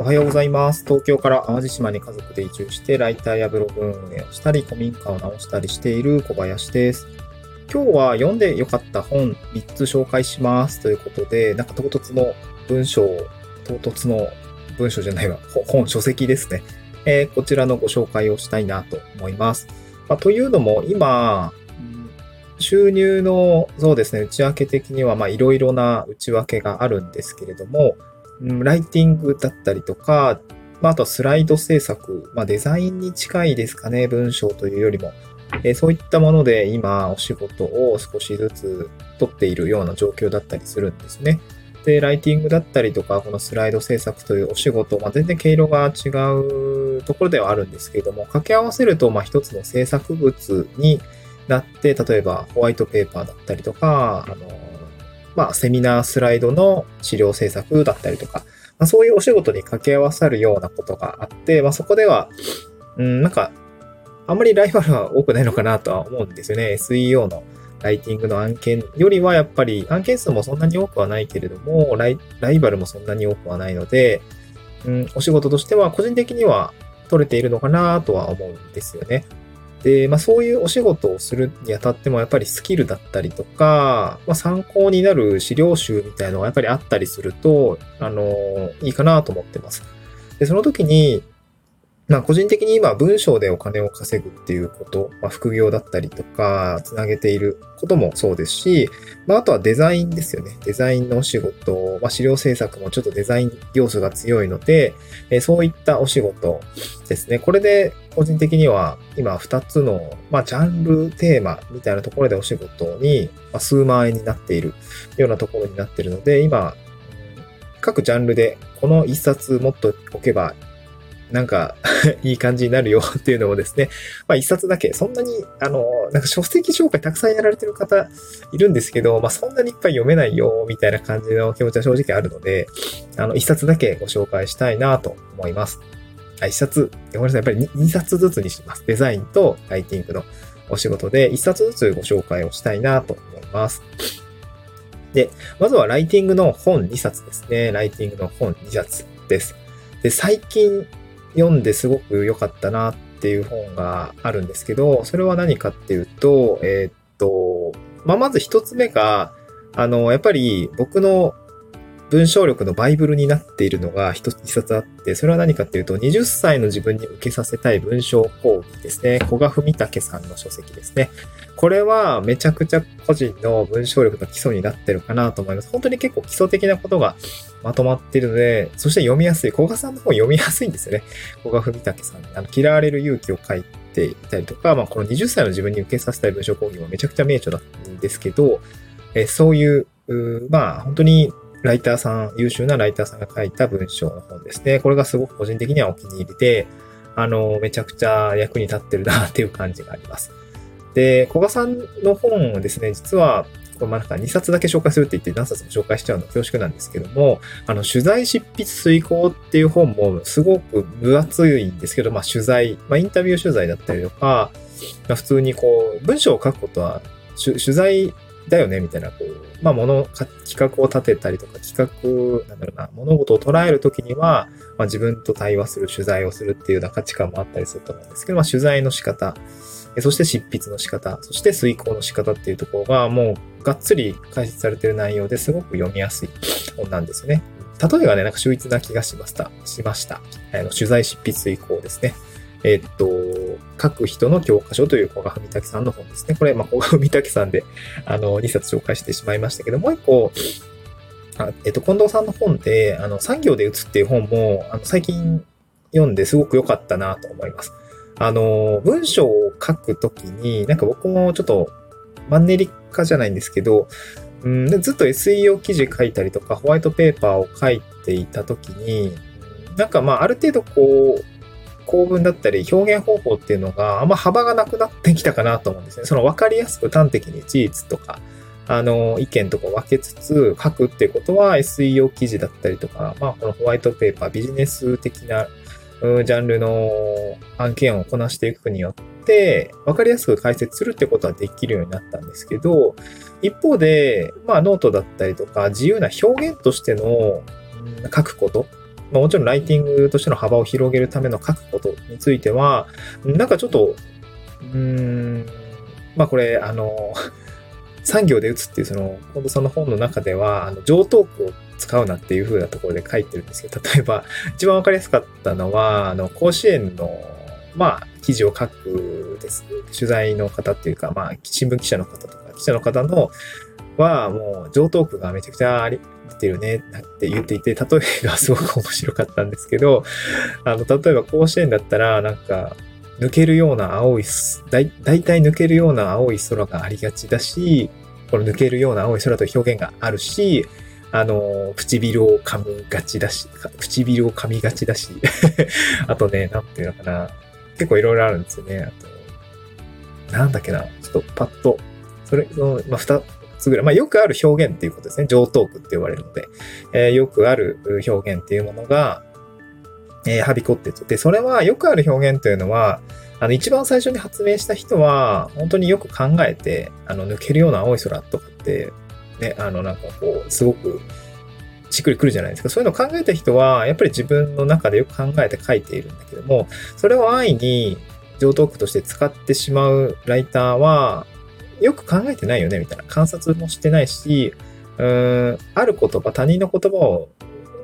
おはようございます。東京から淡路島に家族で移住して、ライターやブログ運営をしたり、古民家を直したりしている小林です。今日は読んでよかった本3つ紹介しますということで、なんか唐突の文章、唐突の文章じゃないわ、本、書籍ですね。えー、こちらのご紹介をしたいなと思います。まあ、というのも、今、収入の、そうですね、内訳的には、まあ、いろいろな内訳があるんですけれども、ライティングだったりとか、まあ、とはスライド制作、まあ、デザインに近いですかね、文章というよりも。えー、そういったもので今お仕事を少しずつ取っているような状況だったりするんですね。で、ライティングだったりとか、このスライド制作というお仕事、まあ、全然毛色が違うところではあるんですけれども、掛け合わせると、まあ、一つの制作物になって、例えばホワイトペーパーだったりとか、あの、まあ、セミナースライドの資料制作だったりとか、まあ、そういうお仕事に掛け合わさるようなことがあって、まあ、そこでは、うん、なんか、あんまりライバルは多くないのかなとは思うんですよね。SEO のライティングの案件よりはやっぱり案件数もそんなに多くはないけれども、ライライバルもそんなに多くはないので、うん、お仕事としては個人的には取れているのかなとは思うんですよね。で、まあそういうお仕事をするにあたってもやっぱりスキルだったりとか、まあ参考になる資料集みたいのがやっぱりあったりすると、あの、いいかなと思ってます。で、その時に、まあ個人的に今文章でお金を稼ぐっていうこと、まあ、副業だったりとか、つなげていることもそうですし、まああとはデザインですよね。デザインのお仕事、まあ資料制作もちょっとデザイン要素が強いので、え、そういったお仕事ですね。これで個人的には今2つの、まあジャンル、テーマみたいなところでお仕事に、ま、数万円になっているようなところになっているので、今、各ジャンルでこの1冊持っておけばなんか いい感じになるよ っていうのをですね、まあ一冊だけ、そんなに、あの、なんか書籍紹介たくさんやられてる方いるんですけど、まあそんなにいっぱい読めないよ、みたいな感じの気持ちは正直あるので、あの、一冊だけご紹介したいなと思います。あ、一冊、ごめんなさい、やっぱり二冊ずつにします。デザインとライティングのお仕事で、一冊ずつご紹介をしたいなと思います。で、まずはライティングの本2冊ですね。ライティングの本2冊です。で、最近読んですごく良かったなっていう本があるんですけど、それは何かっていうと、えー、っと、まあ、まず一つ目が、あの、やっぱり僕の文章力のバイブルになっているのが一冊あって、それは何かっていうと、20歳の自分に受けさせたい文章講義ですね。古賀文武さんの書籍ですね。これはめちゃくちゃ個人の文章力の基礎になってるかなと思います。本当に結構基礎的なことがまとまっているので、そして読みやすい。古賀さんの本読みやすいんですよね。古賀文武さん。あの、嫌われる勇気を書いていたりとか、まあ、この20歳の自分に受けさせたい文章講義はめちゃくちゃ名著なんですけど、えそういう、うまあ、本当にライターさん、優秀なライターさんが書いた文章の本ですね。これがすごく個人的にはお気に入りで、あの、めちゃくちゃ役に立ってるなっていう感じがあります。で、古賀さんの本をですね、実は、これまなんか2冊だけ紹介するって言って何冊も紹介しちゃうの恐縮なんですけども、あの、取材執筆遂行っていう本もすごく分厚いんですけど、まあ取材、まあインタビュー取材だったりとか、まあ普通にこう、文章を書くことは取材だよねみたいな、こう、まあ、もの、企画を立てたりとか、企画、なんだろうな、物事を捉えるときには、まあ、自分と対話する、取材をするっていうような価値観もあったりすると思うんですけど、まあ、取材の仕方、そして執筆の仕方、そして遂行の仕方っていうところが、もう、がっつり解説されてる内容ですごく読みやすい本なんですよね。例えばね、なんか秀逸な気がしました。しました。あの、取材執筆遂行ですね。えっと、書く人の教科書という古賀文武さんの本ですね。これ、まあ、古賀文武さんで、あの、2冊紹介してしまいましたけど、もう一個、あえっと、近藤さんの本で、あの、産業で打つっていう本も、あの、最近読んですごく良かったなと思います。あの、文章を書くときに、なんか僕もちょっと、マンネリ化じゃないんですけど、うん、ずっと SEO 記事書いたりとか、ホワイトペーパーを書いていたときに、なんかまあ、ある程度こう、構文だったり表現方法っていうのがあんま幅がなくなってきたかなと思うんですね。その分かりやすく端的に事実とか、あの、意見とか分けつつ書くっていうことは SEO 記事だったりとか、まあ、このホワイトペーパー、ビジネス的なジャンルの案件をこなしていくによって、分かりやすく解説するってことはできるようになったんですけど、一方で、まあ、ノートだったりとか、自由な表現としての書くことっまあ、もちろんライティングとしての幅を広げるための書くことについては、なんかちょっと、うーん、まあこれ、あの、産業で打つっていうその、近藤さんの本の中では、あの、上等句を使うなっていう風なところで書いてるんですけど、例えば、一番わかりやすかったのは、あの、甲子園の、まあ、記事を書くです、ね取材の方っていうか、まあ、新聞記者の方とか、記者の方の、は、もう、上等句がめちゃくちゃあり、出てるねって言っていて、例えがすごく面白かったんですけど、あの、例えば甲子園だったら、なんか、抜けるような青い、だい、大体抜けるような青い空がありがちだし、この抜けるような青い空という表現があるし、あの、唇を噛みがちだし、唇を噛みがちだし、あとね、なんていうのかな、結構いろいろあるんですよね。あと、なんだっけな、ちょっとパッと、それ、その、まあ、二つぐらい、まあ、よくある表現っていうことですね。上等句って言われるので、えー、よくある表現っていうものが、えー、はびこってと。で、それはよくある表現というのは、あの、一番最初に発明した人は、本当によく考えて、あの、抜けるような青い空とかって、ね、あの、なんかこう、すごく、しっくりくるじゃないですか。そういうのを考えた人は、やっぱり自分の中でよく考えて書いているんだけども、それを安易に上等句として使ってしまうライターは、よく考えてないよね、みたいな。観察もしてないし、うーん、ある言葉、他人の言葉を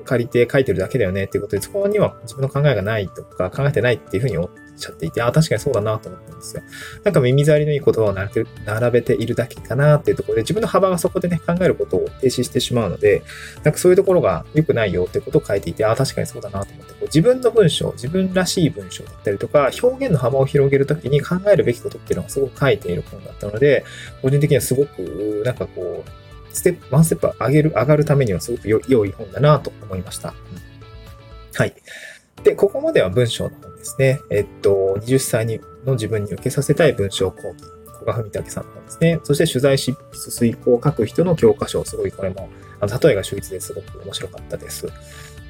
借りて書いてるだけだよねっていうことで、そこには自分の考えがないとか、考えてないっていうふうにちゃっていて、あ、確かにそうだなと思ったんですよ。なんか耳障りのいい言葉を並べているだけかなっていうところで、自分の幅がそこでね、考えることを停止してしまうので、なんかそういうところが良くないよってことを書いていて、あ、確かにそうだなと思って、こう自分の文章、自分らしい文章だったりとか、表現の幅を広げるときに考えるべきことっていうのがすごく書いている本だったので、個人的にはすごく、なんかこう、ステップ、ワンステップ上げる、上がるためにはすごく良い本だなと思いました。はい。で、ここまでは文章の本ですね。えっと、20歳の自分に受けさせたい文章講義。古賀文武さんの本ですね。そして取材執筆遂行を書く人の教科書。すごいこれも、あの、例えが秀逸ですごく面白かったです。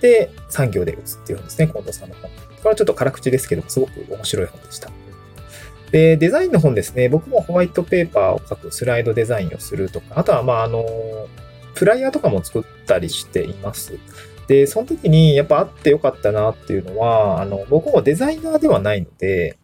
で、産業で打つっていう本ですね。近藤さんの本。これはちょっと辛口ですけども、すごく面白い本でした。で、デザインの本ですね。僕もホワイトペーパーを書くスライドデザインをするとか、あとは、まあ、あの、フライヤーとかも作ったりしています。で、その時にやっぱあってよかったなっていうのは、あの、僕もデザイナーではないので、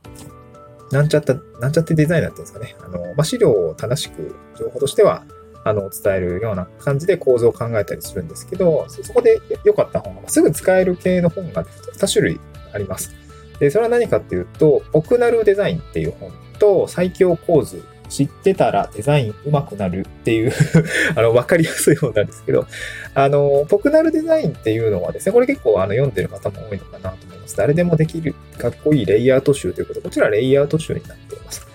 なんちゃった、なんちゃってデザイナーっていうんですかね。あの、まあ、資料を正しく情報としては、あの、伝えるような感じで構造を考えたりするんですけど、そこで良かった本が、すぐ使える系の本が2種類あります。で、それは何かっていうと、オクナルデザインっていう本と、最強構図、知ってたらデザイン上手くなるっていう あの、わかりやすい本なんですけど、あの、ポクナルデザインっていうのはですね、これ結構あの読んでる方も多いのかなと思います。誰でもできる、かっこいいレイアウト集ということで、こちらレイアウト集になっています。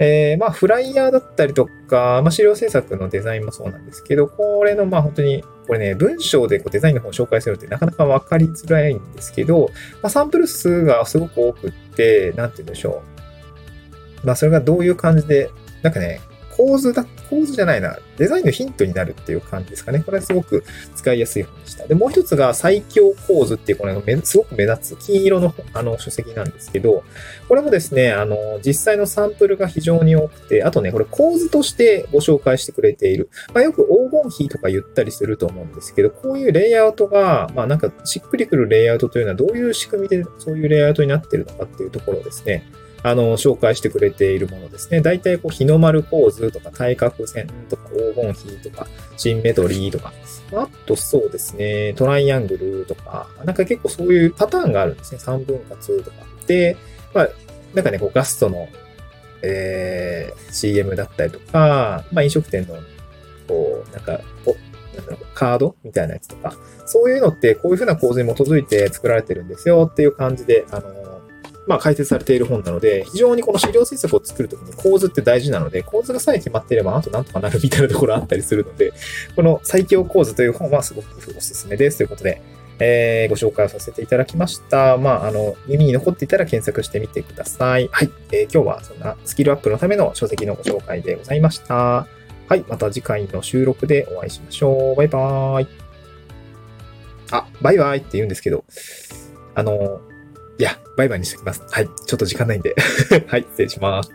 えー、まあ、フライヤーだったりとか、まあ、資料制作のデザインもそうなんですけど、これの、まあ、本当に、これね、文章でこうデザインの方を紹介するってなかなかわかりづらいんですけど、まあ、サンプル数がすごく多くって、なんて言うんでしょう。まあ、それがどういう感じで、なんかね、構図だ、構図じゃないな、デザインのヒントになるっていう感じですかね。これはすごく使いやすい本でした。で、もう一つが最強構図っていう、これすごく目立つ金色のあの書籍なんですけど、これもですね、あの、実際のサンプルが非常に多くて、あとね、これ構図としてご紹介してくれている。まあ、よく黄金比とか言ったりすると思うんですけど、こういうレイアウトが、まあなんかしっくりくるレイアウトというのはどういう仕組みでそういうレイアウトになってるのかっていうところですね。あの、紹介してくれているものですね。大体、こう、日の丸構図とか、対角線とか、黄金比とか、シンメトリーとか、あと、そうですね、トライアングルとか、なんか結構そういうパターンがあるんですね。三分割とか。で、まあ、なんかね、こう、ガストの、えー、CM だったりとか、まあ、飲食店の、こう、なんか、おなんだろう、カードみたいなやつとか、そういうのってこういう風な構図に基づいて作られてるんですよっていう感じで、あの、まあ、解説されている本なので、非常にこの資料制作を作るときに構図って大事なので、構図がさえ決まっていれば、あとなんとかなるみたいなところあったりするので、この最強構図という本はすごくおすすめです。ということで、えー、ご紹介をさせていただきました。まあ、あの、耳に残っていたら検索してみてください。はい。えー、今日はそんなスキルアップのための書籍のご紹介でございました。はい。また次回の収録でお会いしましょう。バイバーイ。あ、バイバイって言うんですけど、あの、いや、バイバイにしておきます。はい。ちょっと時間ないんで はい、失礼します。